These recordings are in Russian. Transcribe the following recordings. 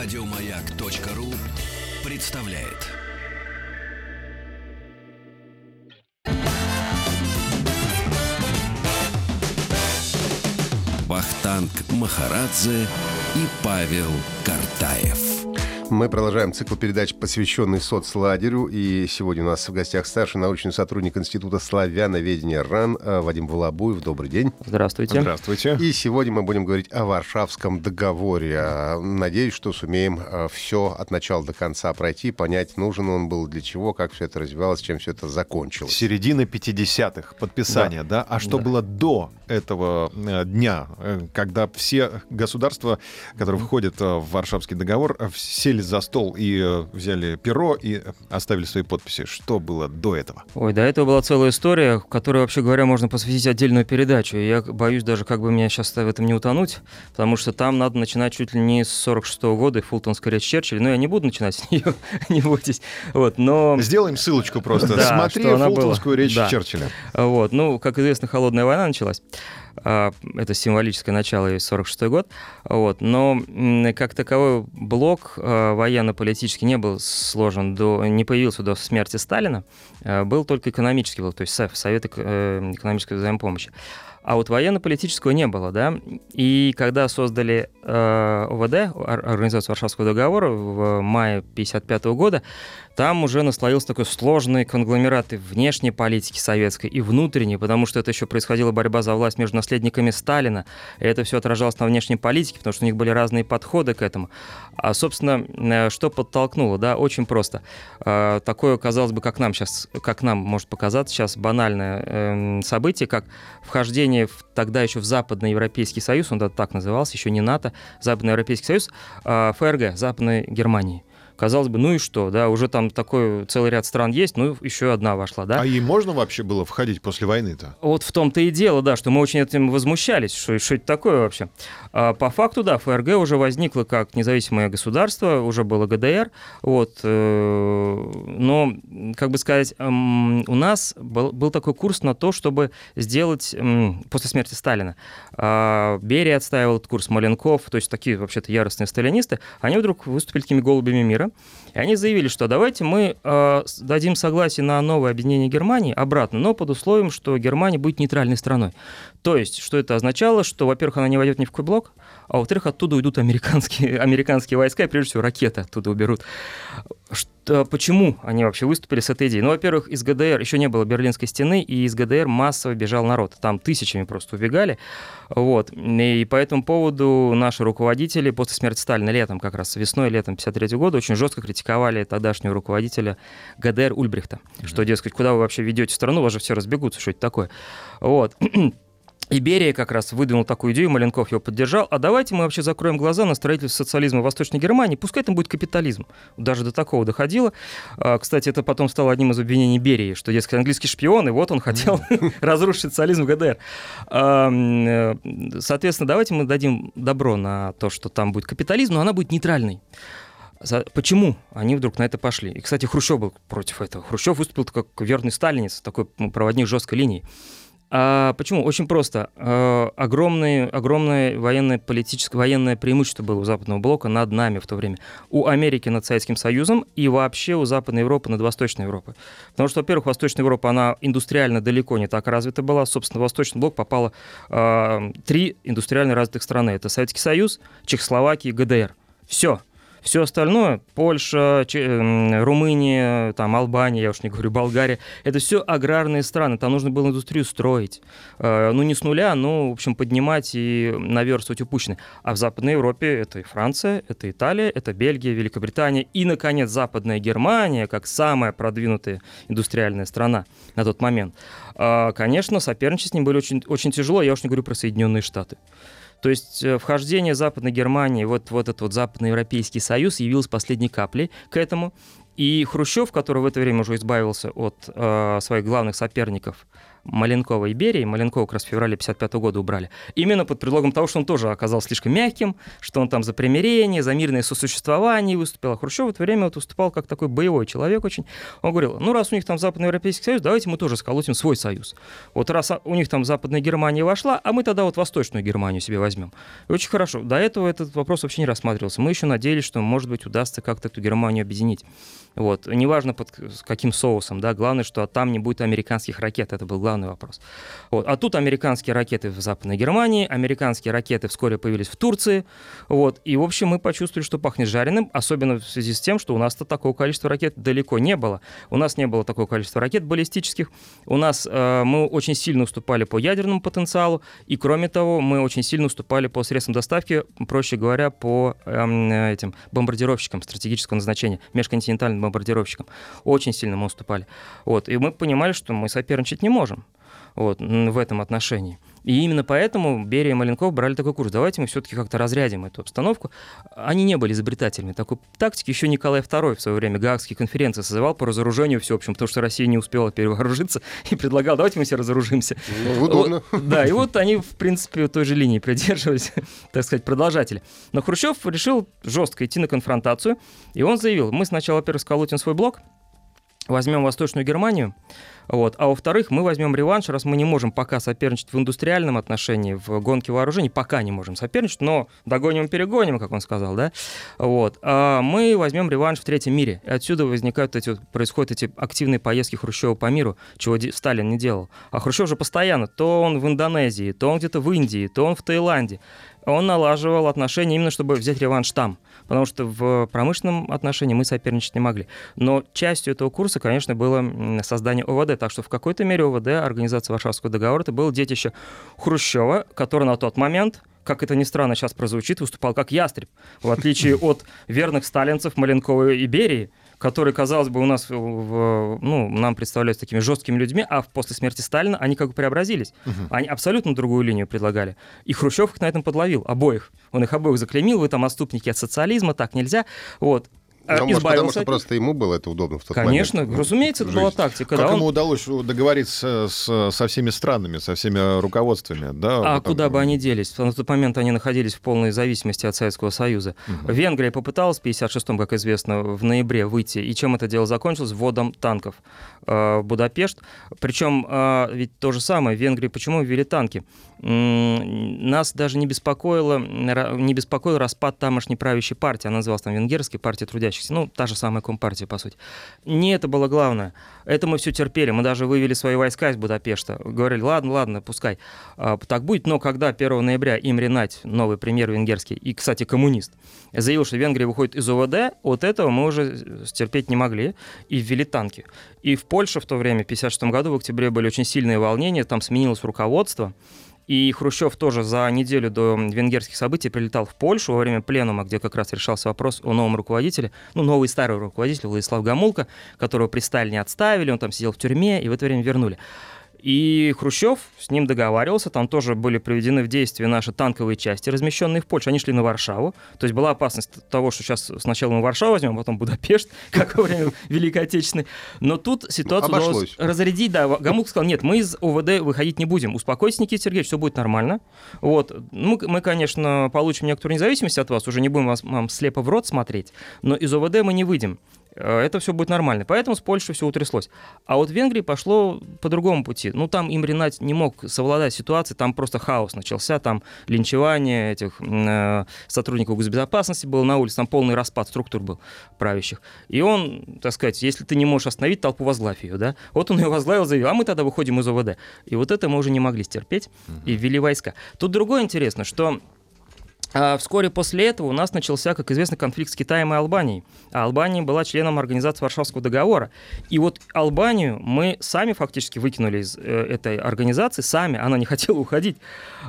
Радиомаяк.ру представляет. Вахтанг Махарадзе и Павел Картаев. Мы продолжаем цикл передач, посвященный соцлагерю. И сегодня у нас в гостях старший научный сотрудник Института славяноведения РАН э, Вадим Волобуев. Добрый день. Здравствуйте. Здравствуйте. И сегодня мы будем говорить о Варшавском договоре. Надеюсь, что сумеем э, все от начала до конца пройти, понять, нужен он был, для чего, как все это развивалось, чем все это закончилось. Середина 50-х, подписание, да. да? А что да. было до этого э, дня, когда все государства, которые входят в Варшавский договор, сели сели за стол и э, взяли перо и оставили свои подписи. Что было до этого? Ой, до этого была целая история, которой, вообще говоря, можно посвятить отдельную передачу. Я боюсь даже, как бы меня сейчас в этом не утонуть, потому что там надо начинать чуть ли не с 46 -го года Фултонская речь Черчилля. Но я не буду начинать с нее, не бойтесь. Вот, но... Сделаем ссылочку просто. Да, Смотри Фултонскую речь да. Черчилля. Вот, ну, как известно, холодная война началась. А, это символическое начало и 46 год. Вот. Но как таковой блок военно-политический не был сложен, до, не появился до смерти Сталина. А, был только экономический блок, то есть СЭФ, Совет э, экономической взаимопомощи. А вот военно-политического не было, да. И когда создали э, ОВД, Организацию Варшавского договора, в мае 1955 года, там уже наслоился такой сложный конгломерат и внешней политики советской, и внутренней, потому что это еще происходила борьба за власть между наследниками Сталина, и это все отражалось на внешней политике, потому что у них были разные подходы к этому. А, собственно, э, что подтолкнуло, да, очень просто. Э, такое, казалось бы, как нам сейчас, как нам может показаться сейчас банальное эм, событие, как вхождение в, тогда еще в Западноевропейский Союз, он так назывался, еще не НАТО, Западноевропейский Союз, а, ФРГ, Западной Германии казалось бы, ну и что, да, уже там такой целый ряд стран есть, ну еще одна вошла, да. А ей можно вообще было входить после войны-то? Вот в том-то и дело, да, что мы очень этим возмущались, что, что это такое вообще. А по факту, да, ФРГ уже возникло как независимое государство, уже было ГДР, вот, э, но, как бы сказать, у нас был, был такой курс на то, чтобы сделать, после смерти Сталина, а, Берия отстаивал этот курс, Маленков, то есть такие вообще-то яростные сталинисты, они вдруг выступили такими голубями мира, и они заявили, что давайте мы э, дадим согласие на новое объединение Германии обратно, но под условием, что Германия будет нейтральной страной. То есть, что это означало? Что, во-первых, она не войдет ни в какой блок, а во-вторых, оттуда уйдут американские, американские войска, и прежде всего ракеты оттуда уберут. Что, почему они вообще выступили с этой идеей? Ну, во-первых, из ГДР еще не было Берлинской стены, и из ГДР массово бежал народ. Там тысячами просто убегали. Вот. И по этому поводу наши руководители после смерти Сталина летом, как раз весной, летом 53 года, очень жестко критиковали тогдашнего руководителя ГДР Ульбрихта, mm-hmm. что, дескать, куда вы вообще ведете страну, у вас же все разбегутся, что это такое. Вот. Иберия как раз выдвинул такую идею, Маленков его поддержал. А давайте мы вообще закроем глаза на строительство социализма в Восточной Германии, пускай там будет капитализм. Даже до такого доходило. А, кстати, это потом стало одним из обвинений Берии, что, дескать, английский шпион, и вот он хотел разрушить социализм в ГДР. А, э, соответственно, давайте мы дадим добро на то, что там будет капитализм, но она будет нейтральной. Почему они вдруг на это пошли? И, кстати, Хрущев был против этого. Хрущев выступил как верный сталинец, такой проводник жесткой линии. А почему? Очень просто. А, огромное, огромное военное, политическое, военное преимущество было у Западного блока над нами в то время. У Америки над Советским Союзом и вообще у Западной Европы над Восточной Европой. Потому что, во-первых, Восточная Европа, она индустриально далеко не так развита была. Собственно, в Восточный блок попало э, три индустриально развитых страны. Это Советский Союз, Чехословакия и ГДР. Все. Все остальное, Польша, Румыния, там, Албания, я уж не говорю, Болгария, это все аграрные страны, там нужно было индустрию строить. Э, ну, не с нуля, но, в общем, поднимать и наверстывать упущенное. А в Западной Европе это и Франция, это Италия, это Бельгия, Великобритания и, наконец, Западная Германия, как самая продвинутая индустриальная страна на тот момент. Э, конечно, соперничать с ним было очень, очень тяжело, я уж не говорю про Соединенные Штаты. То есть э, вхождение Западной Германии, вот, вот этот вот Западноевропейский Союз явилось последней каплей к этому. И Хрущев, который в это время уже избавился от э, своих главных соперников, Маленкова и Берии. Маленкова как раз в феврале 55 года убрали. Именно под предлогом того, что он тоже оказался слишком мягким, что он там за примирение, за мирное сосуществование выступил. А Хрущев в это время вот выступал как такой боевой человек очень. Он говорил, ну раз у них там Западноевропейский союз, давайте мы тоже сколотим свой союз. Вот раз у них там Западная Германия вошла, а мы тогда вот Восточную Германию себе возьмем. И очень хорошо. До этого этот вопрос вообще не рассматривался. Мы еще надеялись, что, может быть, удастся как-то эту Германию объединить. Вот. Неважно под каким соусом, да, главное, что там не будет американских ракет, это был главный вопрос. Вот. А тут американские ракеты в Западной Германии, американские ракеты вскоре появились в Турции, вот. И, в общем, мы почувствовали, что пахнет жареным, особенно в связи с тем, что у нас-то такого количества ракет далеко не было. У нас не было такого количества ракет баллистических, у нас э, мы очень сильно уступали по ядерному потенциалу, и, кроме того, мы очень сильно уступали по средствам доставки, проще говоря, по э, этим бомбардировщикам стратегического назначения, межконтинентальным бомбардировщикам. Очень сильно мы уступали. Вот. И мы понимали, что мы соперничать не можем вот, в этом отношении. И именно поэтому Берия и Маленков брали такой курс. Давайте мы все-таки как-то разрядим эту обстановку. Они не были изобретателями такой тактики. Еще Николай II в свое время Гаагские конференции созывал по разоружению всеобщему, потому что Россия не успела перевооружиться и предлагал, давайте мы все разоружимся. Ну, удобно. Вот, да, и вот они, в принципе, той же линии придерживались, так сказать, продолжатели. Но Хрущев решил жестко идти на конфронтацию, и он заявил, мы сначала, во-первых, сколотим свой блок, возьмем Восточную Германию, вот. А во-вторых, мы возьмем реванш, раз мы не можем пока соперничать в индустриальном отношении, в гонке вооружений, пока не можем соперничать, но догоним и перегоним, как он сказал, да? Вот. А мы возьмем реванш в третьем мире. И отсюда возникают эти, происходят эти активные поездки Хрущева по миру, чего Сталин не делал. А Хрущев же постоянно, то он в Индонезии, то он где-то в Индии, то он в Таиланде. Он налаживал отношения именно, чтобы взять реванш там потому что в промышленном отношении мы соперничать не могли. Но частью этого курса, конечно, было создание ОВД, так что в какой-то мере ОВД, Организация Варшавского договора, это было детище Хрущева, который на тот момент как это ни странно сейчас прозвучит, выступал как ястреб, в отличие от верных сталинцев Маленкова и Берии, которые, казалось бы, у нас, в, ну, нам представляются такими жесткими людьми, а после смерти Сталина они как бы преобразились. Угу. Они абсолютно другую линию предлагали. И Хрущев их на этом подловил, обоих. Он их обоих заклеймил, вы там отступники от социализма, так нельзя. Вот. Ну, может, потому что просто ему было это удобно в тот Конечно, момент. разумеется, это была тактика. Как да, ему он... удалось договориться с, со всеми странами, со всеми руководствами? Да, а вот куда бы они делись? На тот момент они находились в полной зависимости от Советского Союза. Угу. Венгрия попыталась в 1956-м, как известно, в ноябре выйти. И чем это дело закончилось? Вводом танков э, в Будапешт. Причем э, ведь то же самое. В Венгрии почему ввели танки? нас даже не беспокоило, не беспокоил распад тамошней правящей партии. Она называлась там Венгерской партия трудящихся. Ну, та же самая компартия, по сути. Не это было главное. Это мы все терпели. Мы даже вывели свои войска из Будапешта. Говорили, ладно, ладно, пускай а, так будет. Но когда 1 ноября им Ренать, новый премьер венгерский, и, кстати, коммунист, заявил, что Венгрия выходит из ОВД, от этого мы уже стерпеть не могли и ввели танки. И в Польше в то время, в 1956 году, в октябре были очень сильные волнения, там сменилось руководство. И Хрущев тоже за неделю до венгерских событий прилетал в Польшу во время пленума, где как раз решался вопрос о новом руководителе, ну, новый старый руководитель Владислав Гамулка, которого при Сталине отставили, он там сидел в тюрьме, и в это время вернули. И Хрущев с ним договаривался, там тоже были приведены в действие наши танковые части, размещенные в Польше. Они шли на Варшаву. То есть была опасность того, что сейчас сначала мы Варшаву возьмем, а потом Будапешт, как во время Великой Отечественной. Но тут ситуацию удалось разрядить. Да, Гамук сказал, нет, мы из ОВД выходить не будем. Успокойтесь, Никита Сергеевич, все будет нормально. Вот. Мы, мы, конечно, получим некоторую независимость от вас, уже не будем вас, вам слепо в рот смотреть, но из ОВД мы не выйдем. Э, это все будет нормально. Поэтому с Польшей все утряслось. А вот в Венгрии пошло по другому пути. Ну, там им Ренат не мог совладать ситуацией, там просто хаос начался, там линчевание этих э, сотрудников госбезопасности было на улице, там полный распад структур был правящих. И он, так сказать, если ты не можешь остановить толпу, возглавь ее, да? Вот он ее возглавил, заявил, а мы тогда выходим из ОВД. И вот это мы уже не могли стерпеть и ввели войска. Тут другое интересно, что вскоре после этого у нас начался, как известно, конфликт с Китаем и Албанией. А Албания была членом Организации Варшавского договора. И вот Албанию мы сами фактически выкинули из э, этой организации, сами, она не хотела уходить.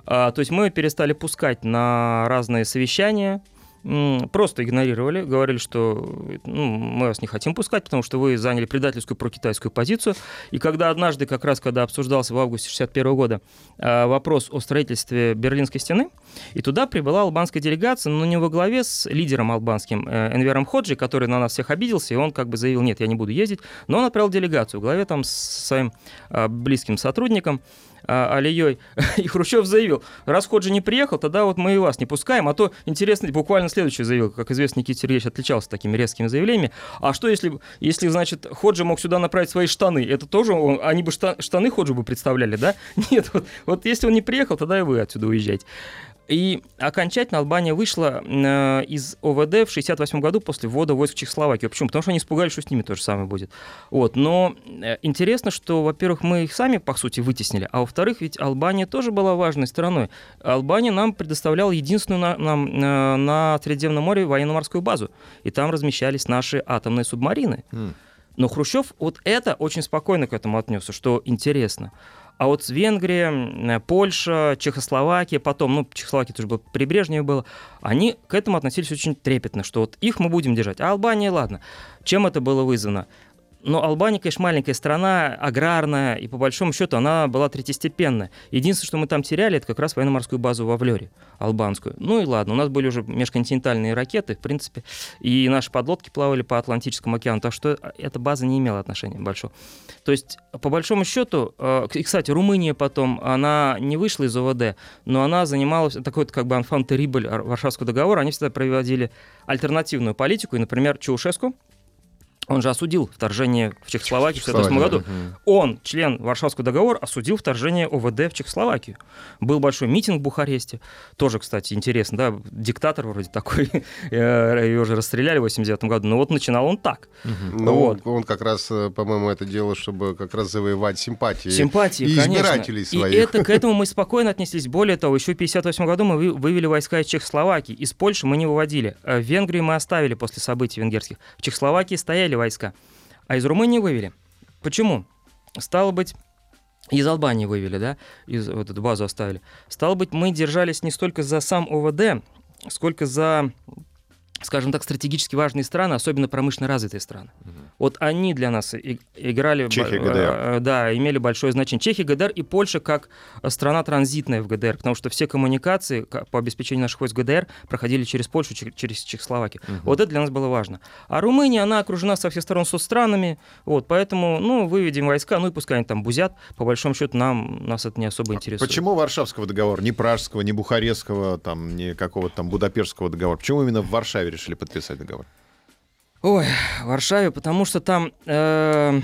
А, то есть мы перестали пускать на разные совещания, просто игнорировали, говорили, что ну, мы вас не хотим пускать, потому что вы заняли предательскую прокитайскую позицию. И когда однажды, как раз когда обсуждался в августе 61 года а, вопрос о строительстве Берлинской стены, и туда прибыла албанская делегация, но не во главе с лидером албанским э, Энвером Ходжи, который на нас всех обиделся, и он как бы заявил, нет, я не буду ездить, но он отправил делегацию в главе там с своим а, близким сотрудником, а, Алией, и Хрущев заявил, раз Ходжи не приехал, тогда вот мы и вас не пускаем, а то, интересно, буквально следующий заявил, как известно, Никита Сергеевич отличался такими резкими заявлениями, а что если, если значит, Ходжи мог сюда направить свои штаны, это тоже, он, они бы штаны Ходжи бы представляли, да? Нет, вот, вот если он не приехал, тогда и вы отсюда уезжаете. И окончательно Албания вышла э, из ОВД в 68 году после ввода войск в Чехословакию. Почему? Потому что они испугались, что с ними то же самое будет. Вот. Но э, интересно, что, во-первых, мы их сами, по сути, вытеснили, а во-вторых, ведь Албания тоже была важной страной. Албания нам предоставляла единственную на, нам, э, на Средиземном море военно-морскую базу, и там размещались наши атомные субмарины. Mm. Но Хрущев вот это очень спокойно к этому отнесся, что интересно. А вот Венгрия, э, Польша, Чехословакия, потом, ну, Чехословакия тоже было прибрежнее было, они к этому относились очень трепетно, что вот их мы будем держать. А Албания, ладно. Чем это было вызвано? Но Албания, конечно, маленькая страна, аграрная, и по большому счету она была третьестепенная. Единственное, что мы там теряли, это как раз военно-морскую базу во Влёре, албанскую. Ну и ладно, у нас были уже межконтинентальные ракеты, в принципе, и наши подлодки плавали по Атлантическому океану, так что эта база не имела отношения большого. То есть, по большому счету, э, и, кстати, Румыния потом, она не вышла из ОВД, но она занималась такой вот как бы анфан Варшавского договора, они всегда проводили альтернативную политику, и, например, Чаушеску, он же осудил вторжение в Чехословакию в 1968 году. Он, член Варшавского договора, осудил вторжение ОВД в Чехословакию. Был большой митинг в Бухаресте. Тоже, кстати, интересно, да, диктатор вроде такой. Э, его же расстреляли в 89 году. Но вот начинал он так. Ну, вот. он как раз, э, по-моему, это делал, чтобы как раз завоевать симпатии. Симпатии, и конечно. избирателей своих. И это, к этому мы спокойно отнеслись. Более того, еще в 1958 году мы вывели войска из Чехословакии. Из Польши мы не выводили. Э, в Венгрию мы оставили после событий венгерских. В Чехословакии стояли войска, а из Румынии вывели. Почему? Стало быть, из Албании вывели, да, из, вот эту базу оставили. Стало быть, мы держались не столько за сам ОВД, сколько за скажем так, стратегически важные страны, особенно промышленно развитые страны. Угу. Вот они для нас и, играли... Чехия, ГДР. Э, да, имели большое значение. Чехия, ГДР и Польша как страна транзитная в ГДР, потому что все коммуникации по обеспечению наших войск ГДР проходили через Польшу, через Чехословакию. Угу. Вот это для нас было важно. А Румыния, она окружена со всех сторон соцстранами, вот, поэтому, ну, выведем войска, ну и пускай они там бузят, по большому счету нам, нас это не особо интересует. Почему Варшавского договора, не Пражского, не Бухарестского, там, не какого-то там Будапештского договора? Почему именно в Варшаве решили подписать договор? Ой, в Варшаве, потому что там, э,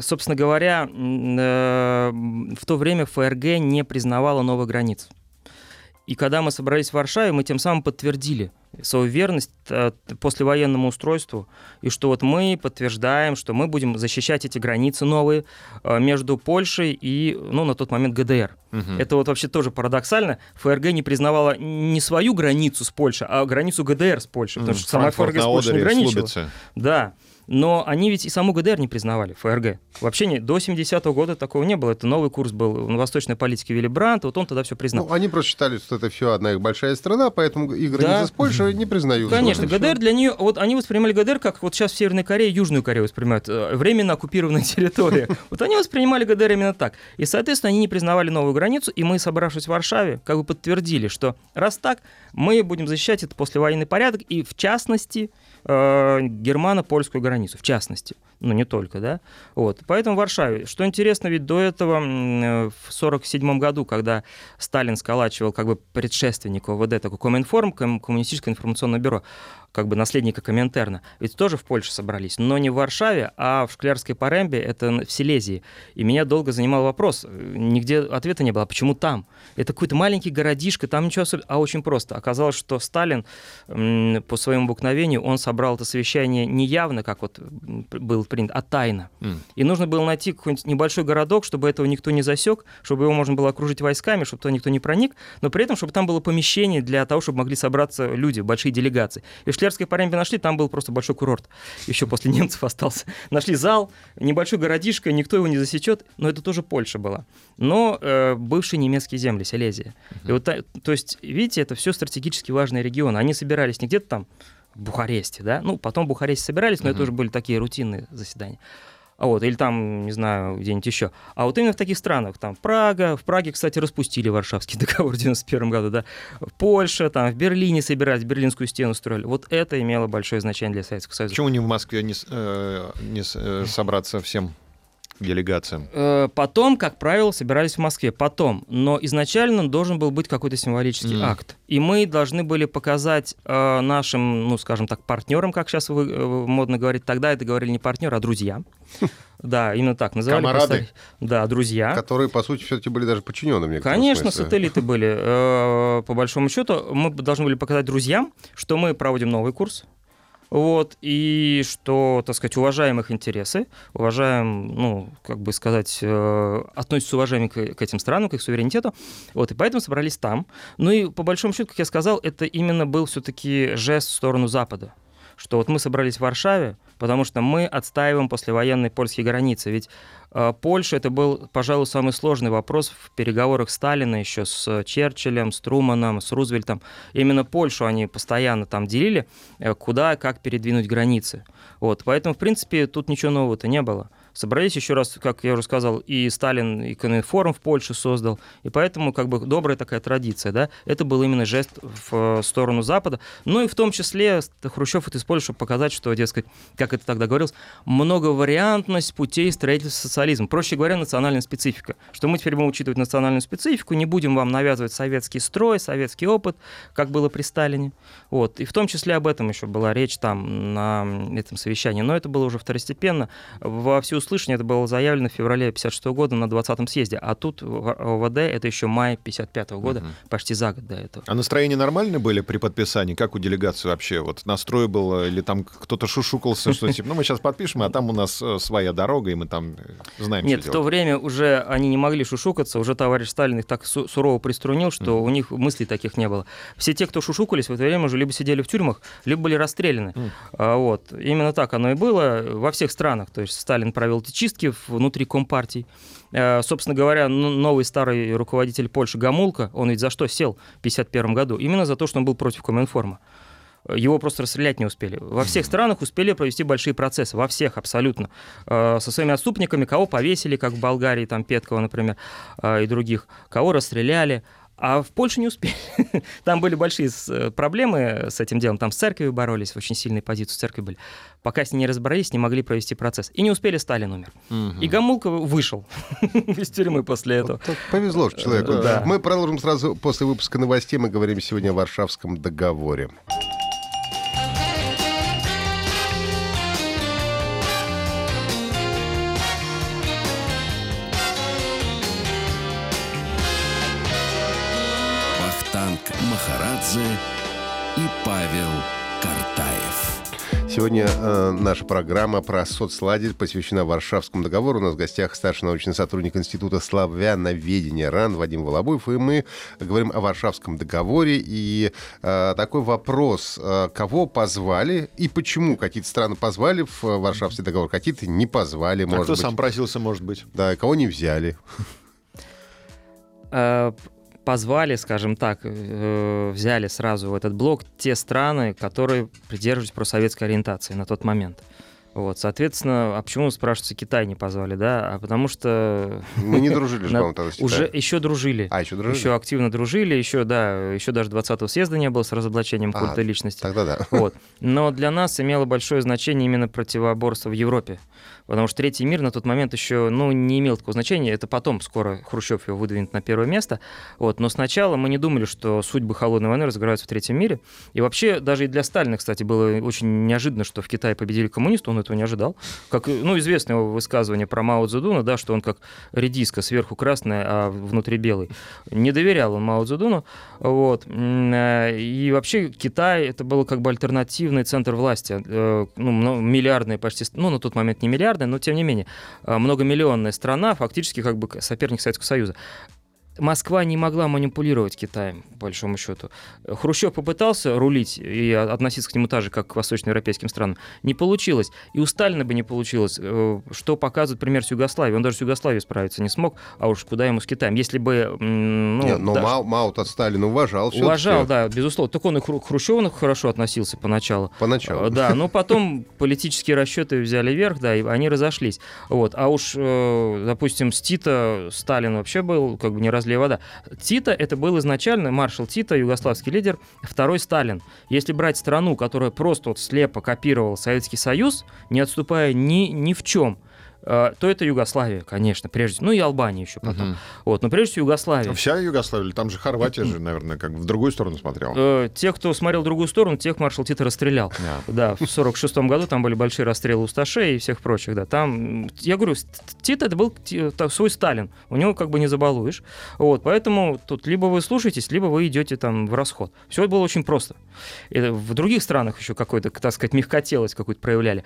собственно говоря, э, в то время ФРГ не признавала новых границ. И когда мы собрались в Варшаве, мы тем самым подтвердили свою верность э, послевоенному устройству, и что вот мы подтверждаем, что мы будем защищать эти границы новые э, между Польшей и, ну, на тот момент ГДР. Угу. Это вот вообще тоже парадоксально. ФРГ не признавала не свою границу с Польшей, а границу ГДР с Польшей, потому что сама ФРГ с Польшей не граничила. Да. Но они ведь и саму ГДР не признавали, ФРГ. Вообще не, до 70-го года такого не было. Это новый курс был на восточной политике Вилли Брандт, вот он тогда все признал. Ну, они просто считали, что это все одна их большая страна, поэтому и границы да. с Польшей не признают. Конечно, ГДР для нее, вот они воспринимали ГДР, как вот сейчас в Северной Корее Южную Корею воспринимают, э, временно оккупированная территория. Вот они воспринимали ГДР именно так. И, соответственно, они не признавали новую границу, и мы, собравшись в Варшаве, как бы подтвердили, что раз так, мы будем защищать это послевоенный порядок, и в частности, э, германо-польскую границу, в частности. Ну не только, да, вот, поэтому в Варшаве, что интересно, ведь до этого э, в 1947 году, когда Сталин сколачивал как бы предшественник ОВД, такой Коминформ, Коммунистическое информационное бюро, как бы наследника Коминтерна, ведь тоже в Польше собрались, но не в Варшаве, а в Шклярской Парембе, это в Силезии. И меня долго занимал вопрос, нигде ответа не было, а почему там? Это какой-то маленький городишко, там ничего особенного, а очень просто. Оказалось, что Сталин по своему обыкновению, он собрал это совещание не явно, как вот был принято, а тайно. Mm. И нужно было найти какой-нибудь небольшой городок, чтобы этого никто не засек, чтобы его можно было окружить войсками, чтобы туда никто не проник, но при этом, чтобы там было помещение для того, чтобы могли собраться люди большие делегации. И в Шлярской Парембе нашли, там был просто большой курорт. Еще после немцев остался. Нашли зал, небольшой городишко, никто его не засечет, но это тоже Польша была. Но э, бывшие немецкие земли, Силезия. И вот, то есть, видите, это все стратегически важные регионы. Они собирались не где-то там в Бухаресте, да, ну, потом в Бухаресте собирались, но uh-huh. это уже были такие рутинные заседания. А вот, или там, не знаю, где-нибудь еще. А вот именно в таких странах, там, Прага, в Праге, кстати, распустили Варшавский договор в 91 году, да, в Польше, там, в Берлине собирались, Берлинскую стену строили. Вот это имело большое значение для Советского Союза. Почему не в Москве не, э, не э, собраться всем делегациям? Э, потом, как правило, собирались в Москве. Потом. Но изначально должен был быть какой-то символический mm. акт. И мы должны были показать э, нашим, ну, скажем так, партнерам, как сейчас вы, э, модно говорить, тогда это говорили не партнеры, а друзья. Да, именно так называли. Камарады. Да, друзья. Которые, по сути, все-таки были даже подчиненными. Конечно, сателлиты были. По большому счету, мы должны были показать друзьям, что мы проводим новый курс, вот, и что, так сказать, уважаем их интересы, уважаем, ну, как бы сказать, э, относятся с уважением к, к этим странам, к их суверенитету, вот, и поэтому собрались там. Ну и, по большому счету, как я сказал, это именно был все-таки жест в сторону Запада, что вот мы собрались в Варшаве, потому что мы отстаиваем послевоенные польские границы. Ведь э, Польша это был, пожалуй, самый сложный вопрос в переговорах Сталина еще с Черчиллем, с Труманом, с Рузвельтом. Именно Польшу они постоянно там делили, э, куда, как передвинуть границы. Вот, поэтому, в принципе, тут ничего нового-то не было собрались еще раз, как я уже сказал, и Сталин и форум в Польше создал, и поэтому как бы добрая такая традиция, да, это был именно жест в сторону Запада, ну и в том числе Хрущев это использовал, чтобы показать, что, дескать, как это тогда говорилось, многовариантность путей строительства социализма, проще говоря, национальная специфика, что мы теперь будем учитывать национальную специфику, не будем вам навязывать советский строй, советский опыт, как было при Сталине, вот, и в том числе об этом еще была речь там на этом совещании, но это было уже второстепенно, во всю услышание это было заявлено в феврале 56 года на 20-м съезде, а тут в ОВД это еще май 55 -го года, угу. почти за год до этого. А настроения нормальные были при подписании? Как у делегации вообще? Вот настрой был, или там кто-то шушукался, что типа, ну мы сейчас подпишем, а там у нас э, своя дорога, и мы там э, знаем, Нет, в то время уже они не могли шушукаться, уже товарищ Сталин их так сурово приструнил, что у них мыслей таких не было. Все те, кто шушукались в это время, уже либо сидели в тюрьмах, либо были расстреляны. А, вот. Именно так оно и было во всех странах. То есть Сталин провел чистки внутри компартий. Э, собственно говоря, новый старый руководитель Польши Гамулка, он ведь за что сел в 1951 году? Именно за то, что он был против Коминформа. Его просто расстрелять не успели. Во всех странах успели провести большие процессы, во всех абсолютно. Э, со своими отступниками, кого повесили, как в Болгарии, там Петкова, например, э, и других, кого расстреляли. А в Польше не успели. Там были большие э, проблемы с этим делом. Там с церковью боролись, очень сильные позиции с церковью были. Пока с ней не разобрались, не могли провести процесс. И не успели, Сталин умер. Угу. И Гамулка вышел из тюрьмы после этого. Вот повезло человеку. Да. Мы продолжим сразу после выпуска новостей. Мы говорим сегодня о Варшавском договоре. Махарадзе и Павел Картаев. Сегодня э, наша программа про соцлагерь посвящена Варшавскому договору. У нас в гостях старший научный сотрудник Института славяноведения РАН Вадим Волобуев. И мы говорим о Варшавском договоре. И э, такой вопрос. Э, кого позвали и почему? Какие-то страны позвали в Варшавский договор, какие-то не позвали, а может кто быть. сам просился, может быть. Да, кого не взяли. Позвали, скажем так, э, взяли сразу в этот блок те страны, которые придерживались просоветской ориентации на тот момент. Вот, соответственно, а почему, спрашивается, Китай не позвали, да? А потому что... Мы не дружили же, по-моему, тогда с Уже еще дружили. А, еще дружили? Еще активно дружили, еще, да, еще даже 20-го съезда не было с разоблачением а, культа личности. Тогда да. Вот. Но для нас имело большое значение именно противоборство в Европе потому что третий мир на тот момент еще ну, не имел такого значения. Это потом скоро Хрущев его выдвинет на первое место. Вот. Но сначала мы не думали, что судьбы холодной войны разыграются в третьем мире. И вообще даже и для Сталина, кстати, было очень неожиданно, что в Китае победили коммунисты, он этого не ожидал. Как, ну, известное его высказывание про Мао Цзэдуна, да, что он как редиска, сверху красная, а внутри белый. Не доверял он Мао Цзэдуну. Вот. Э, и вообще Китай это был как бы альтернативный центр власти. Э, ну, миллиардные почти, ну, на тот момент не миллиард миллиардная, но тем не менее, э, многомиллионная страна, фактически как бы соперник Советского Союза. Москва не могла манипулировать Китаем, по большому счету. Хрущев попытался рулить и относиться к нему так же, как к восточноевропейским странам. Не получилось. И у Сталина бы не получилось. Э, что показывает пример с Югославией. Он даже с Югославией справиться не смог, а уж куда ему с Китаем. Если бы... Ну, Нет, но даже... Мао, Мао-то Сталина уважал. Уважал, да, безусловно. Так он и к Хрущеву хорошо относился поначалу. Поначалу. Э, да, но потом политические расчеты взяли верх, да, и они разошлись. Вот. А уж, э, допустим, с Тита Сталин вообще был как бы не разлей вода. Тита это был изначально маршал Тита, югославский лидер, второй Сталин. Если брать страну, которая просто вот слепо копировала Советский Союз, не отступая ни, ни в чем, то это Югославия, конечно, прежде Ну и Албания еще потом. Угу. Вот, но прежде всего Югославия. Вся Югославия, там же Хорватия же, наверное, как в другую сторону смотрел. Э, те, кто смотрел в другую сторону, тех маршал Тита расстрелял. Да, в 46 году там были большие расстрелы Усташей и всех прочих, да. Там, я говорю, Тита это был свой Сталин. У него как бы не забалуешь. Вот, поэтому тут либо вы слушаетесь, либо вы идете там в расход. Все это было очень просто. И в других странах еще какой-то, так сказать, мягкотелость какую-то проявляли.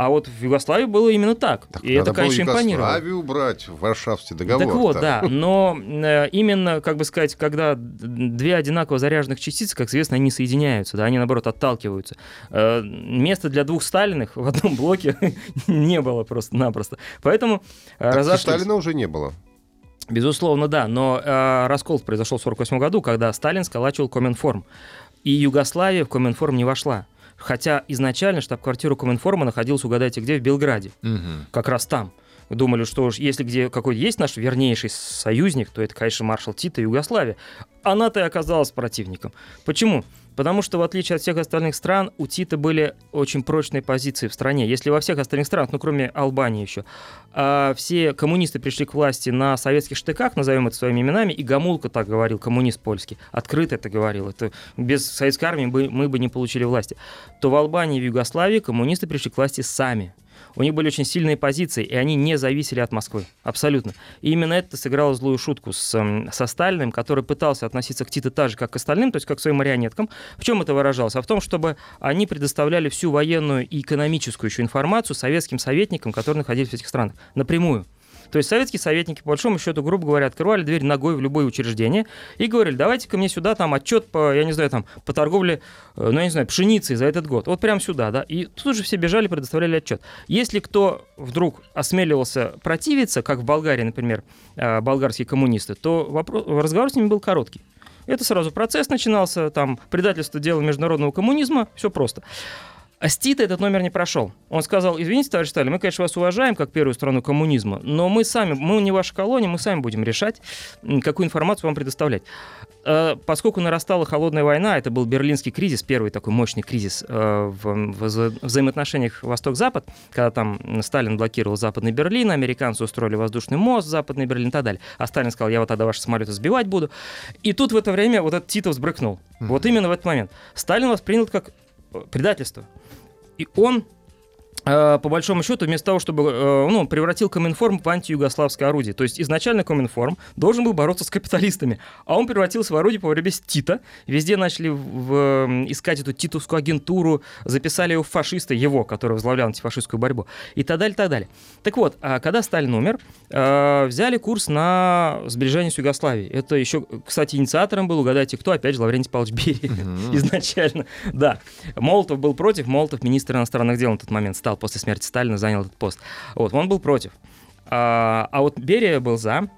А вот в Югославии было именно так. так и это, конечно, импонировало. Югославию убрать в Варшавский договор. Так вот, да. Но э, именно, как бы сказать, когда две одинаково заряженных частицы, как известно, они соединяются, да, они, наоборот, отталкиваются. Э, места для двух Сталиных в одном блоке не было просто-напросто. Поэтому э, разошлись. Сталина уже не было. Безусловно, да, но э, раскол произошел в 1948 году, когда Сталин сколачивал Коминформ, и Югославия в Коминформ не вошла. Хотя изначально штаб-квартира Коминформа находилась, угадайте где, в Белграде. Угу. Как раз там. Думали, что уж если где какой-то есть наш вернейший союзник, то это, конечно, маршал Тита и Югославия. Она-то и оказалась противником. Почему? Потому что, в отличие от всех остальных стран, у Тита были очень прочные позиции в стране. Если во всех остальных странах, ну, кроме Албании еще, а все коммунисты пришли к власти на советских штыках, назовем это своими именами, и Гамулка так говорил, коммунист польский, открыто это говорил, это без советской армии мы, бы не получили власти, то в Албании и в Югославии коммунисты пришли к власти сами у них были очень сильные позиции, и они не зависели от Москвы. Абсолютно. И именно это сыграло злую шутку с, эм, со Сталиным, который пытался относиться к Титу так же, как к остальным, то есть как к своим марионеткам. В чем это выражалось? А в том, чтобы они предоставляли всю военную и экономическую еще информацию советским советникам, которые находились в этих странах, напрямую. То есть советские советники, по большому счету, грубо говоря, открывали дверь ногой в любое учреждение и говорили, давайте ко мне сюда там отчет по, я не знаю, там, по торговле, э, ну, я не знаю, пшеницей за этот год. Вот прямо сюда, да. И тут же все бежали, предоставляли отчет. Если кто вдруг осмеливался противиться, как в Болгарии, например, э, болгарские коммунисты, то вопрос, разговор с ними был короткий. Это сразу процесс начинался, там, предательство дела международного коммунизма, все просто. А Стита этот номер не прошел. Он сказал, извините, товарищ Сталин, мы, конечно, вас уважаем как первую страну коммунизма, но мы сами, мы не ваша колония, мы сами будем решать, какую информацию вам предоставлять. А, поскольку нарастала холодная война, это был берлинский кризис, первый такой мощный кризис э, в взаимоотношениях Восток-Запад, когда там Сталин блокировал Западный Берлин, американцы устроили воздушный мост Западный Берлин и так далее. А Сталин сказал, я вот тогда ваши самолеты сбивать буду. И тут в это время вот этот Титов сбрыкнул. Mm-hmm. Вот именно в этот момент. Сталин воспринял как предательство. И он по большому счету, вместо того, чтобы э, ну, превратил Коминформ в антиюгославское орудие. То есть изначально Коминформ должен был бороться с капиталистами, а он превратился в орудие по борьбе с Тита. Везде начали в, искать эту титовскую агентуру, записали его в фашисты, его, который возглавлял антифашистскую борьбу, и так далее, так далее. Так вот, а когда Сталин умер, э, взяли курс на сближение с Югославией. Это еще, кстати, инициатором был, угадайте, кто? Опять же, Лаврентий Павлович Берия изначально. Да. Молотов был против, Молотов министр иностранных дел на тот момент стал после смерти Сталина, занял этот пост. Вот, он был против. А, а вот Берия был за,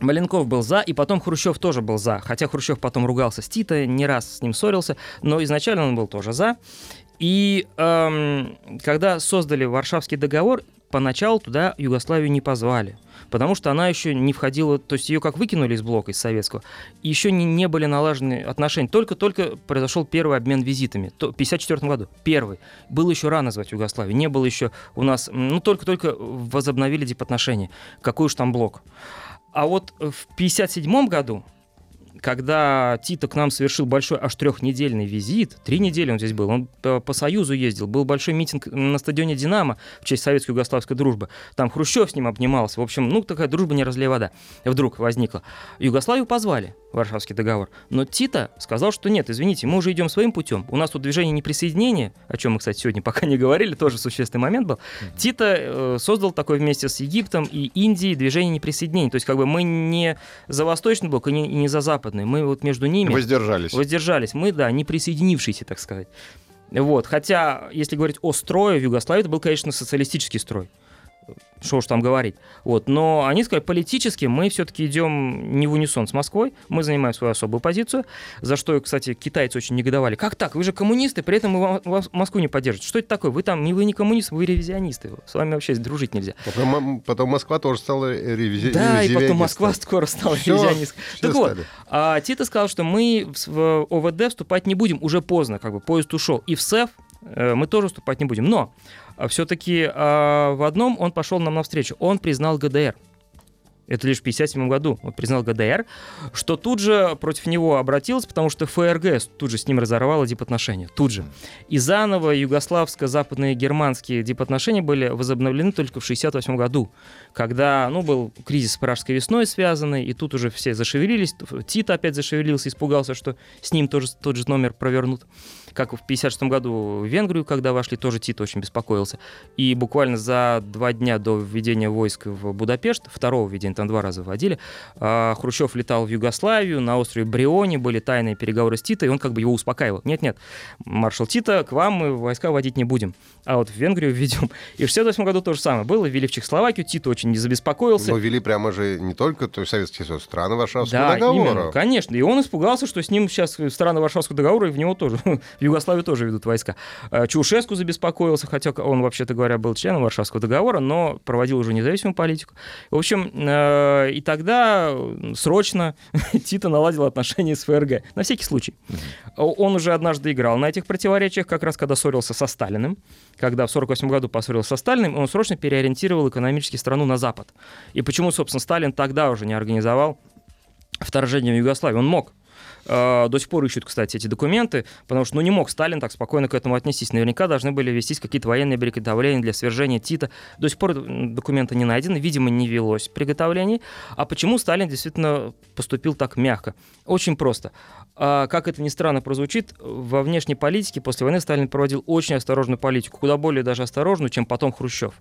Маленков был за, и потом Хрущев тоже был за. Хотя Хрущев потом ругался с Тита, не раз с ним ссорился, но изначально он был тоже за. И эм, когда создали Варшавский договор, поначалу туда Югославию не позвали потому что она еще не входила, то есть ее как выкинули из блока, из советского, еще не, не были налажены отношения. Только-только произошел первый обмен визитами, в 1954 году, первый. Было еще рано звать Югославию, не было еще у нас, ну только-только возобновили дипотношения. Какой уж там блок. А вот в 1957 году когда Тита к нам совершил большой аж трехнедельный визит, три недели он здесь был, он по Союзу ездил, был большой митинг на стадионе «Динамо» в честь советско-югославской дружбы, там Хрущев с ним обнимался, в общем, ну, такая дружба не разлей вода вдруг возникла. Югославию позвали, Варшавский договор, но Тита сказал, что нет, извините, мы уже идем своим путем, у нас тут движение неприсоединения, о чем мы, кстати, сегодня пока не говорили, тоже существенный момент был, mm-hmm. Тита э, создал такой вместе с Египтом и Индией движение неприсоединения, то есть как бы мы не за Восточный блок и не, и не за Западный, мы вот между ними... Воздержались. Воздержались, мы, да, не присоединившиеся, так сказать. Вот. Хотя, если говорить о строе в Югославии, это был, конечно, социалистический строй что уж там говорить. Вот. Но они сказали, политически мы все-таки идем не в унисон с Москвой, мы занимаем свою особую позицию, за что, кстати, китайцы очень негодовали. Как так? Вы же коммунисты, при этом вы Москву не поддержите. Что это такое? Вы там, вы не коммунисты, вы ревизионисты. С вами вообще дружить нельзя. Потом, потом Москва тоже стала ревизи... Да, и потом Москва скоро стала ревизионисткой. Так вот, а, Тита сказал, что мы в ОВД вступать не будем, уже поздно, как бы поезд ушел. И в СЭФ э, мы тоже вступать не будем. Но все-таки а, в одном он пошел нам навстречу. Он признал ГДР. Это лишь в 1957 году он признал ГДР, что тут же против него обратилось, потому что ФРГ тут же с ним разорвало дипотношения. Тут же. И заново югославско-западные германские дипотношения были возобновлены только в 1968 году, когда ну, был кризис с Пражской весной связанный, и тут уже все зашевелились. Тит опять зашевелился, испугался, что с ним тоже тот же номер провернут как в 1956 году в Венгрию, когда вошли, тоже Тит очень беспокоился. И буквально за два дня до введения войск в Будапешт, второго введения, там два раза вводили, а, Хрущев летал в Югославию, на острове Брионе были тайные переговоры с Тита, и он как бы его успокаивал. Нет-нет, маршал Тита, к вам мы войска водить не будем, а вот в Венгрию введем. И в 1968 году то же самое было, ввели в Чехословакию, Тита очень не забеспокоился. Но ввели прямо же не только то есть Советский Союз, страны Варшавского да, договора. Именно, конечно. И он испугался, что с ним сейчас страны Варшавского договора, и в него тоже Югославию тоже ведут войска. Э, Чаушеску забеспокоился, хотя он, вообще-то говоря, был членом Варшавского договора, но проводил уже независимую политику. В общем, э, и тогда срочно Тита наладил отношения с ФРГ. На всякий случай. Он уже однажды играл на этих противоречиях, как раз когда ссорился со Сталиным. Когда в 1948 году поссорился со Сталиным, он срочно переориентировал экономически страну на Запад. И почему, собственно, Сталин тогда уже не организовал вторжение в Югославию? Он мог. Э, до сих пор ищут, кстати, эти документы, потому что ну, не мог Сталин так спокойно к этому отнестись. Наверняка должны были вестись какие-то военные приготовления для свержения Тита. До сих пор документы не найдены, видимо, не велось приготовлений. А почему Сталин действительно поступил так мягко? Очень просто. А, как это ни странно прозвучит, во внешней политике после войны Сталин проводил очень осторожную политику, куда более даже осторожную, чем потом Хрущев.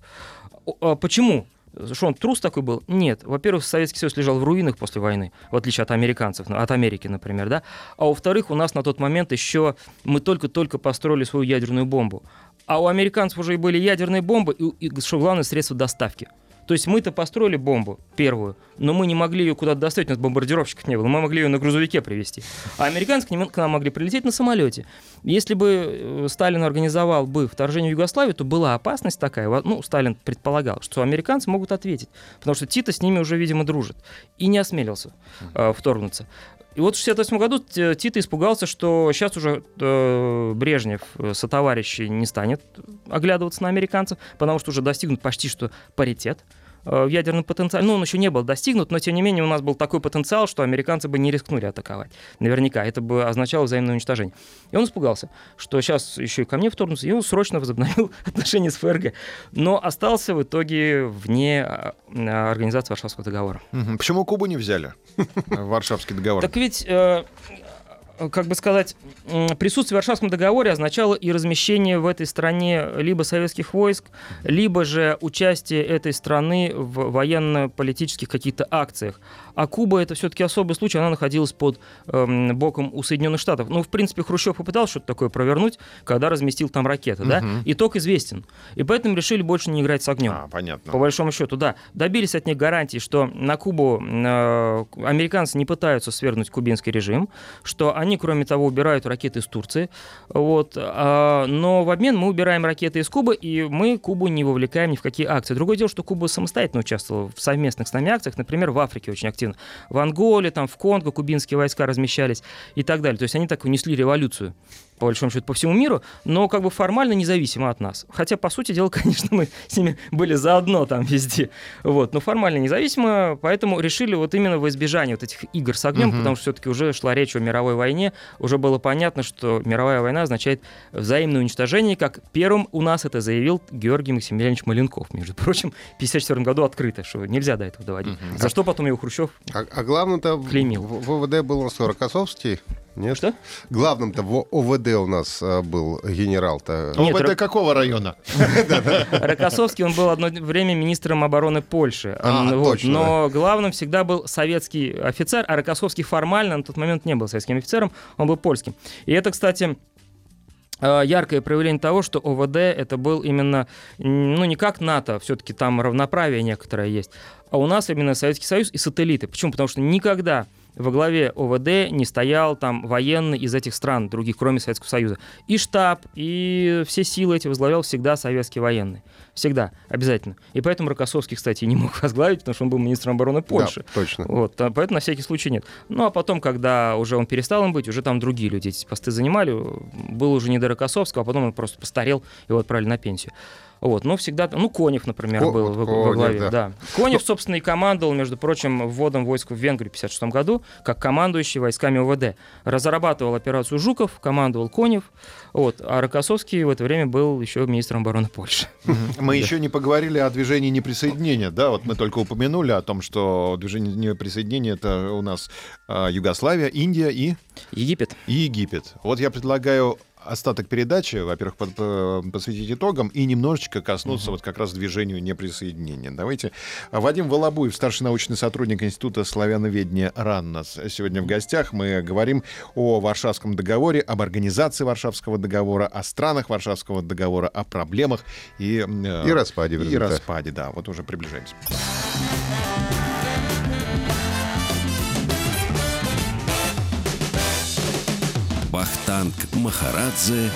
А, почему? Что он трус такой был? Нет. Во-первых, Советский Союз лежал в руинах после войны, в отличие от американцев, ну, от Америки, например, да. А во-вторых, у нас на тот момент еще мы только-только построили свою ядерную бомбу. А у американцев уже и были ядерные бомбы, и, и что главное, средства доставки. То есть мы-то построили бомбу первую, но мы не могли ее куда-то доставить, у нас бомбардировщиков не было, мы могли ее на грузовике привезти. А американцы к, ним, к нам могли прилететь на самолете. Если бы э, Сталин организовал бы вторжение в Югославию, то была опасность такая, ну, Сталин предполагал, что американцы могут ответить, потому что Тита с ними уже, видимо, дружит, и не осмелился э, вторгнуться. И вот в 1968 году Тита испугался, что сейчас уже э, Брежнев э, со товарищи не станет оглядываться на американцев, потому что уже достигнут почти что паритет. Э, в ядерном потенциале. Ну, он еще не был достигнут, но тем не менее у нас был такой потенциал, что американцы бы не рискнули атаковать. Наверняка. Это бы означало взаимное уничтожение. И он испугался, что сейчас еще и ко мне вторгнутся, и он срочно возобновил отношения с ФРГ. Но остался в итоге вне а, организации Варшавского договора. Почему Кубу не взяли? Варшавский договор. Так ведь э, Э, как бы сказать, присутствие в Варшавском договоре означало и размещение в этой стране либо советских войск, либо же участие этой страны в военно-политических каких-то акциях. А Куба это все-таки особый случай, она находилась под эм, боком у Соединенных Штатов. Ну, в принципе, Хрущев попытался что-то такое провернуть, когда разместил там ракеты, угу. да? Итог известен. И поэтому решили больше не играть с огнем. А, понятно. По большому счету, да. Добились от них гарантии, что на Кубу э, американцы не пытаются свергнуть кубинский режим, что они они, кроме того, убирают ракеты из Турции. Вот. А, но в обмен мы убираем ракеты из Кубы, и мы Кубу не вовлекаем ни в какие акции. Другое дело, что Куба самостоятельно участвовала в совместных с нами акциях, например, в Африке очень активно. В Анголе, там, в Конго кубинские войска размещались и так далее. То есть они так унесли революцию по большому счету, по всему миру, но как бы формально независимо от нас. Хотя, по сути дела, конечно, мы с ними были заодно там везде. Вот, но формально независимо, поэтому решили вот именно в избежание вот этих игр с огнем, угу. потому что все-таки уже шла речь о мировой войне, уже было понятно, что мировая война означает взаимное уничтожение, как первым у нас это заявил Георгий Максимiliaнович Маленков, между прочим, в 1954 году открыто, что нельзя до этого доводить. Угу. За что потом его Хрущев А, а главное-то в, в ВВД был у нас Рокоссовский, нет? Что? Главным-то в ОВД у нас а, был генерал-то. Нет, ОВД Р... какого района? Рокоссовский, он был одно время министром обороны Польши. А, Но главным всегда был советский офицер, а Рокоссовский формально на тот момент не был советским офицером, он был польским. И это, кстати, а, яркое проявление того, что ОВД это был именно, ну не как НАТО, все-таки там равноправие некоторое есть, а у нас именно Советский Союз и сателлиты. Почему? Потому что никогда во главе ОВД не стоял там военный из этих стран, других, кроме Советского Союза. И штаб, и все силы эти возглавлял всегда советский военный. Всегда, обязательно. И поэтому Рокоссовский, кстати, не мог возглавить, потому что он был министром обороны Польши. Да, точно. Вот, а поэтому на всякий случай нет. Ну, а потом, когда уже он перестал им быть, уже там другие люди эти посты занимали, был уже не до Рокоссовского, а потом он просто постарел, его отправили на пенсию. Вот, ну, всегда, ну, Конев, например, Ко- был вот, во, главе, да. да. Конев, ну, собственно, и командовал, между прочим, вводом войск в Венгрию в 56 году, как командующий войсками ОВД. Разрабатывал операцию Жуков, командовал Конев, вот, а Рокоссовский в это время был еще министром обороны Польши. Мы еще не поговорили о движении неприсоединения, да, вот мы только упомянули о том, что движение неприсоединения это у нас а, Югославия, Индия и... Египет. И Египет. Вот я предлагаю остаток передачи, во-первых, посвятить итогам и немножечко коснуться угу. вот как раз движению неприсоединения. Давайте. Вадим Волобуев, старший научный сотрудник Института славяноведения РАН, нас сегодня в гостях. Мы говорим о Варшавском договоре, об организации Варшавского договора, о странах Варшавского договора, о проблемах и... Э, и распаде. И распаде, да. Вот уже приближаемся. Вахтанг Махарадзе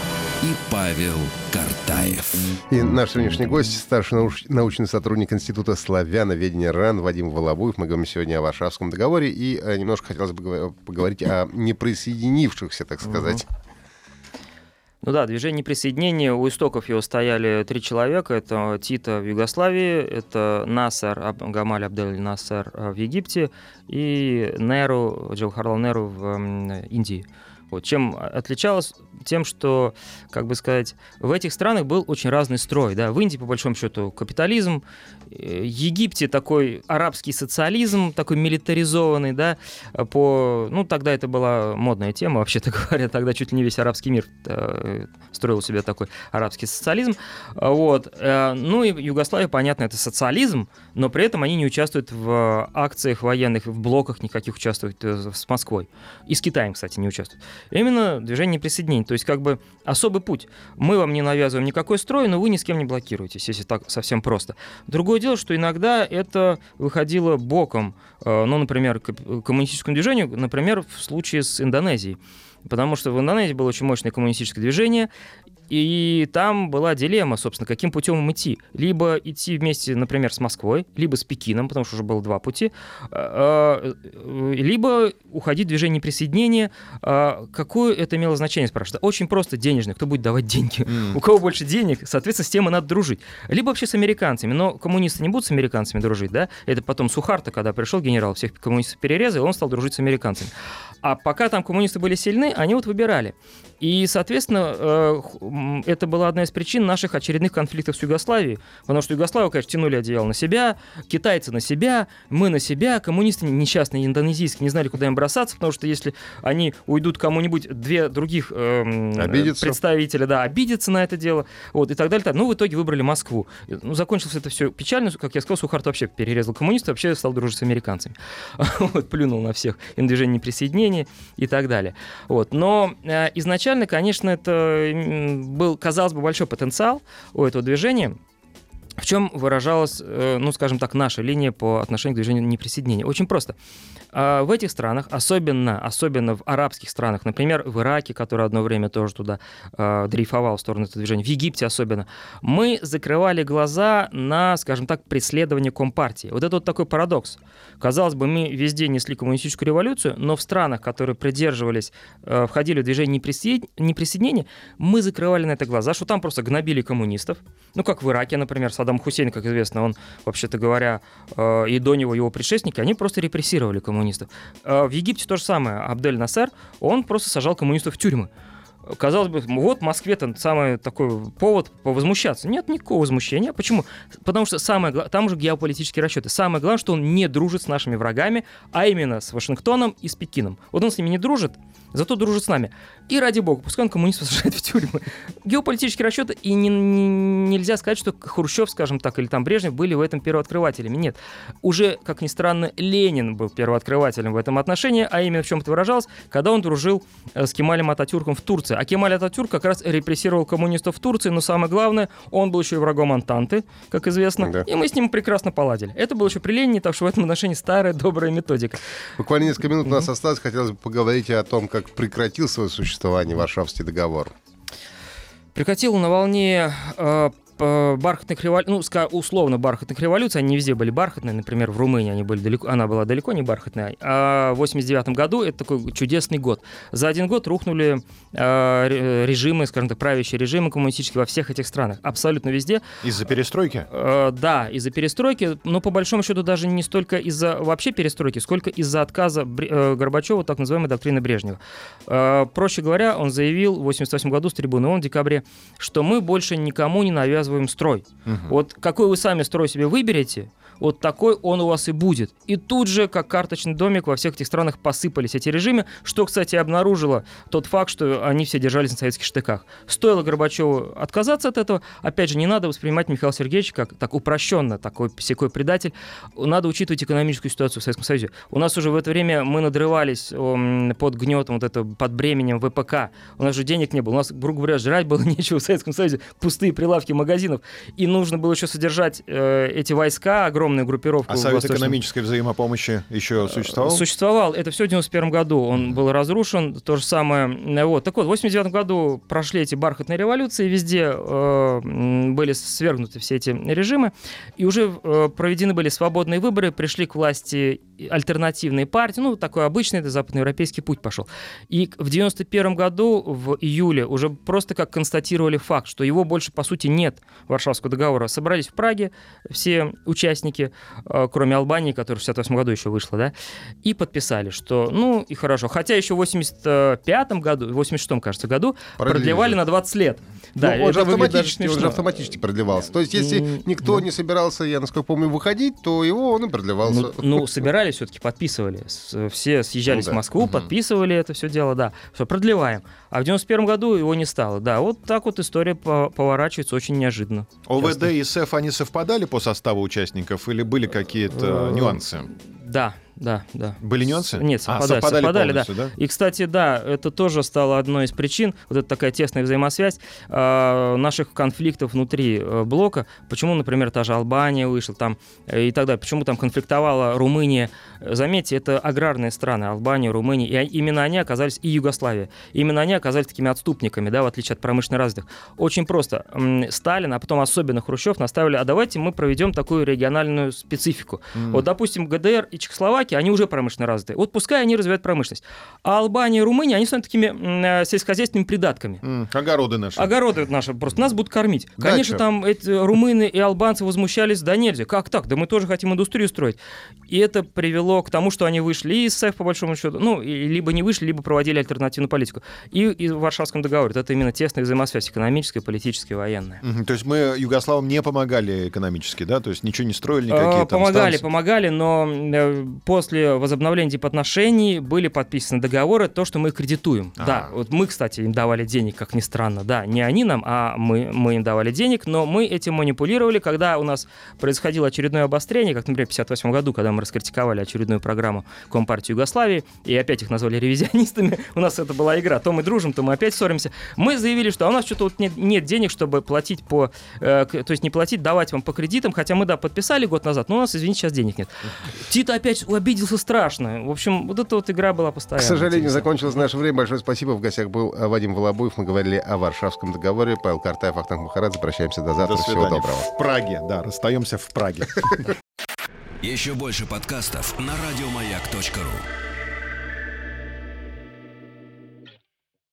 и Павел Картаев. И наш сегодняшний гость, старший науч- научный сотрудник Института славяноведения РАН Вадим Волобуев. Мы говорим сегодня о Варшавском договоре и э, немножко хотелось бы поговорить о неприсоединившихся, так сказать. Ну да, движение присоединения, у истоков его стояли три человека. Это Тита в Югославии, это Насар, Гамаль Абдель Насар э, в Египте и Неру, Джавхарлал Неру в Индии. Вот. Чем отличалось? Тем, что, как бы сказать, в этих странах был очень разный строй. Да? В Индии, по большому счету, капитализм, э, Египте такой арабский социализм, такой милитаризованный, да, по, ну, тогда это была модная тема, вообще-то говоря, тогда чуть ли не весь арабский мир э, строил у себя такой арабский социализм, вот, э, ну, и Югославия, понятно, это социализм, но при этом они не участвуют в акциях военных, в блоках никаких участвуют с Москвой, и с Китаем, кстати, не участвуют. Именно движение присоединения. То есть как бы особый путь. Мы вам не навязываем никакой строй, но вы ни с кем не блокируетесь, если так совсем просто. Другое дело, что иногда это выходило боком, э, ну, например, коммунистическому движению, например, в случае с Индонезией. Потому что в Индонезии было очень мощное коммунистическое движение, и там была дилемма, собственно, каким путем им идти. Либо идти вместе, например, с Москвой, либо с Пекином, потому что уже было два пути, а, а, либо уходить в движение присоединения. А, какое это имело значение, спрашивают? Очень просто денежное. Кто будет давать деньги? Mm. У кого больше денег, соответственно, с тем и надо дружить. Либо вообще с американцами. Но коммунисты не будут с американцами дружить, да? Это потом Сухарта, когда пришел генерал, всех коммунистов перерезал, он стал дружить с американцами. А пока там коммунисты были сильны, они вот выбирали. И, соответственно, э, это была одна из причин наших очередных конфликтов с Югославией. Потому что Югославию, конечно, тянули одеяло на себя, китайцы на себя, мы на себя, коммунисты несчастные индонезийские не знали, куда им бросаться, потому что если они уйдут кому-нибудь, две других э, представителя, да, обидятся на это дело, вот, и так далее. Ну, в итоге выбрали Москву. Ну, закончилось это все печально, как я сказал, Сухарт вообще перерезал коммунистов, вообще стал дружить с американцами. Вот, плюнул на всех, им движение неприсоединения и так далее. Вот, но э, изначально, конечно, это был, казалось бы, большой потенциал у этого движения. В чем выражалась, э, ну, скажем так, наша линия по отношению к движению неприсоединения? Очень просто. А в этих странах, особенно, особенно в арабских странах, например, в Ираке, который одно время тоже туда э, дрейфовал в сторону этого движения, в Египте особенно, мы закрывали глаза на, скажем так, преследование Компартии. Вот это вот такой парадокс. Казалось бы, мы везде несли коммунистическую революцию, но в странах, которые придерживались, э, входили в движение неприсоединения, мы закрывали на это глаза, что там просто гнобили коммунистов. Ну, как в Ираке, например, Саддам Хусейн, как известно, он, вообще-то говоря, и до него его предшественники, они просто репрессировали коммунистов. Э, в Египте то же самое. Абдель Насер, он просто сажал коммунистов в тюрьмы казалось бы, вот в Москве-то самый такой повод повозмущаться. Нет никакого возмущения. Почему? Потому что самое там уже геополитические расчеты. Самое главное, что он не дружит с нашими врагами, а именно с Вашингтоном и с Пекином. Вот он с ними не дружит, зато дружит с нами. И ради бога, пускай он коммунистов сажает в тюрьмы. Геополитические расчеты, и не, не, нельзя сказать, что Хрущев, скажем так, или там Брежнев были в этом первооткрывателями. Нет. Уже, как ни странно, Ленин был первооткрывателем в этом отношении, а именно в чем это выражалось, когда он дружил э, с Кемалем Ататюрком в Турции. А Кемаль Ататюрк как раз репрессировал коммунистов в Турции, но самое главное, он был еще и врагом Антанты, как известно, да. и мы с ним прекрасно поладили. Это было еще при Ленине, так что в этом отношении старая добрая методика. Буквально несколько минут у нас осталось, хотелось бы поговорить о том, как прекратил свое существование Варшавский договор. Прекратил на волне э, бархатных революций, ну, условно бархатных революций, они не везде были бархатные, например, в Румынии они были далеко, она была далеко не бархатная, а в 89 году это такой чудесный год. За один год рухнули э, режимы, скажем так, правящие режимы коммунистические во всех этих странах, абсолютно везде. Из-за перестройки? Э, да, из-за перестройки, но по большому счету даже не столько из-за вообще перестройки, сколько из-за отказа э, Горбачева, так называемой доктрины Брежнева. Э, проще говоря, он заявил в 88 году с трибуны ООН в декабре, что мы больше никому не навязываем показываем строй. Угу. Вот какой вы сами строй себе выберете, вот такой он у вас и будет. И тут же, как карточный домик, во всех этих странах посыпались эти режимы, что, кстати, обнаружило тот факт, что они все держались на советских штыках. Стоило Горбачеву отказаться от этого, опять же, не надо воспринимать Михаила Сергеевича как так упрощенно, такой псякой предатель. Надо учитывать экономическую ситуацию в Советском Союзе. У нас уже в это время мы надрывались под гнетом, вот это, под бременем ВПК. У нас же денег не было. У нас, грубо говоря, жрать было нечего в Советском Союзе. Пустые прилавки магазинов. И нужно было еще содержать э, эти войска огромные огромную группировку. А Совет экономической взаимопомощи еще существовал? Существовал. Это все в 91 году. Он был разрушен. То же самое. Вот. Так вот, в 89 году прошли эти бархатные революции. Везде э, были свергнуты все эти режимы. И уже э, проведены были свободные выборы. Пришли к власти альтернативные партии. Ну, такой обычный это западноевропейский путь пошел. И в 91 году, в июле, уже просто как констатировали факт, что его больше, по сути, нет Варшавского договора. Собрались в Праге все участники Республики, э, кроме Албании, которая в 68 году еще вышла, да, и подписали, что, ну, и хорошо. Хотя еще в 85 году, в 86 кажется, году Продлили. продлевали на 20 лет. Ну, да, он, же автоматически, он же автоматически продлевался. То есть, если никто да. не собирался, я насколько помню, выходить, то его он и продлевался. Ну, ну собирались все-таки, подписывали. Все съезжались ну, да. в Москву, угу. подписывали это все дело, да. Все, продлеваем. А в 91 году его не стало. Да, вот так вот история поворачивается очень неожиданно. ОВД и СЭФ, они совпадали по составу участников или были какие-то э, нюансы? Да, да, да. Были нюансы? Нет, совпадали, а, совпадали, совпадали да. да. И, кстати, да, это тоже стало одной из причин, вот эта такая тесная взаимосвязь э, наших конфликтов внутри э, блока. Почему, например, та же Албания вышла там э, и так далее. Почему там конфликтовала Румыния. Заметьте, это аграрные страны, Албания, Румыния. И именно они оказались, и Югославия, именно они оказались такими отступниками, да, в отличие от промышленно развитых. Очень просто. Сталин, а потом особенно Хрущев наставили, а давайте мы проведем такую региональную специфику. Mm. Вот, допустим, ГДР и Чехословакия Словакия, они уже промышленно развиты. Вот пускай они развивают промышленность. А Албания и Румыния, они станут такими э, сельскохозяйственными придатками. Mm, огороды наши. Огороды наши. Просто нас будут кормить. Дача. Конечно, там эти румыны и албанцы возмущались, да нельзя. Как так? Да мы тоже хотим индустрию строить. И это привело к тому, что они вышли из СЭФ, по большому счету. Ну, либо не вышли, либо проводили альтернативную политику. И, и в Варшавском договоре. Это именно тесная взаимосвязь экономическая, политическая, военная. Mm-hmm. То есть мы югославам не помогали экономически, да? То есть ничего не строили, никакие а, там Помогали, станции? помогали, но э, после возобновления установления типа были подписаны договоры, то, что мы их кредитуем. А-а-а. Да, вот мы, кстати, им давали денег, как ни странно. Да, не они нам, а мы, мы им давали денег, но мы этим манипулировали, когда у нас происходило очередное обострение, как, например, в 1958 году, когда мы раскритиковали очередную программу Компартии Югославии, и опять их назвали ревизионистами, у нас это была игра, то мы дружим, то мы опять ссоримся. Мы заявили, что у нас что-то вот нет, нет денег, чтобы платить по, э, то есть не платить, давать вам по кредитам, хотя мы, да, подписали год назад, но у нас, извините, сейчас денег нет. Тита опять обиделся страшно. В общем, вот эта вот игра была постоянно. К сожалению, закончилось наше время. Большое спасибо. В гостях был э, Вадим Волобуев. Мы говорили о Варшавском договоре. Павел Картаев, Ахтанг Махарадзе. Прощаемся до завтра. До Всего свидания. доброго. В Праге, да, расстаемся в Праге. Еще больше подкастов на радиомаяк.ру.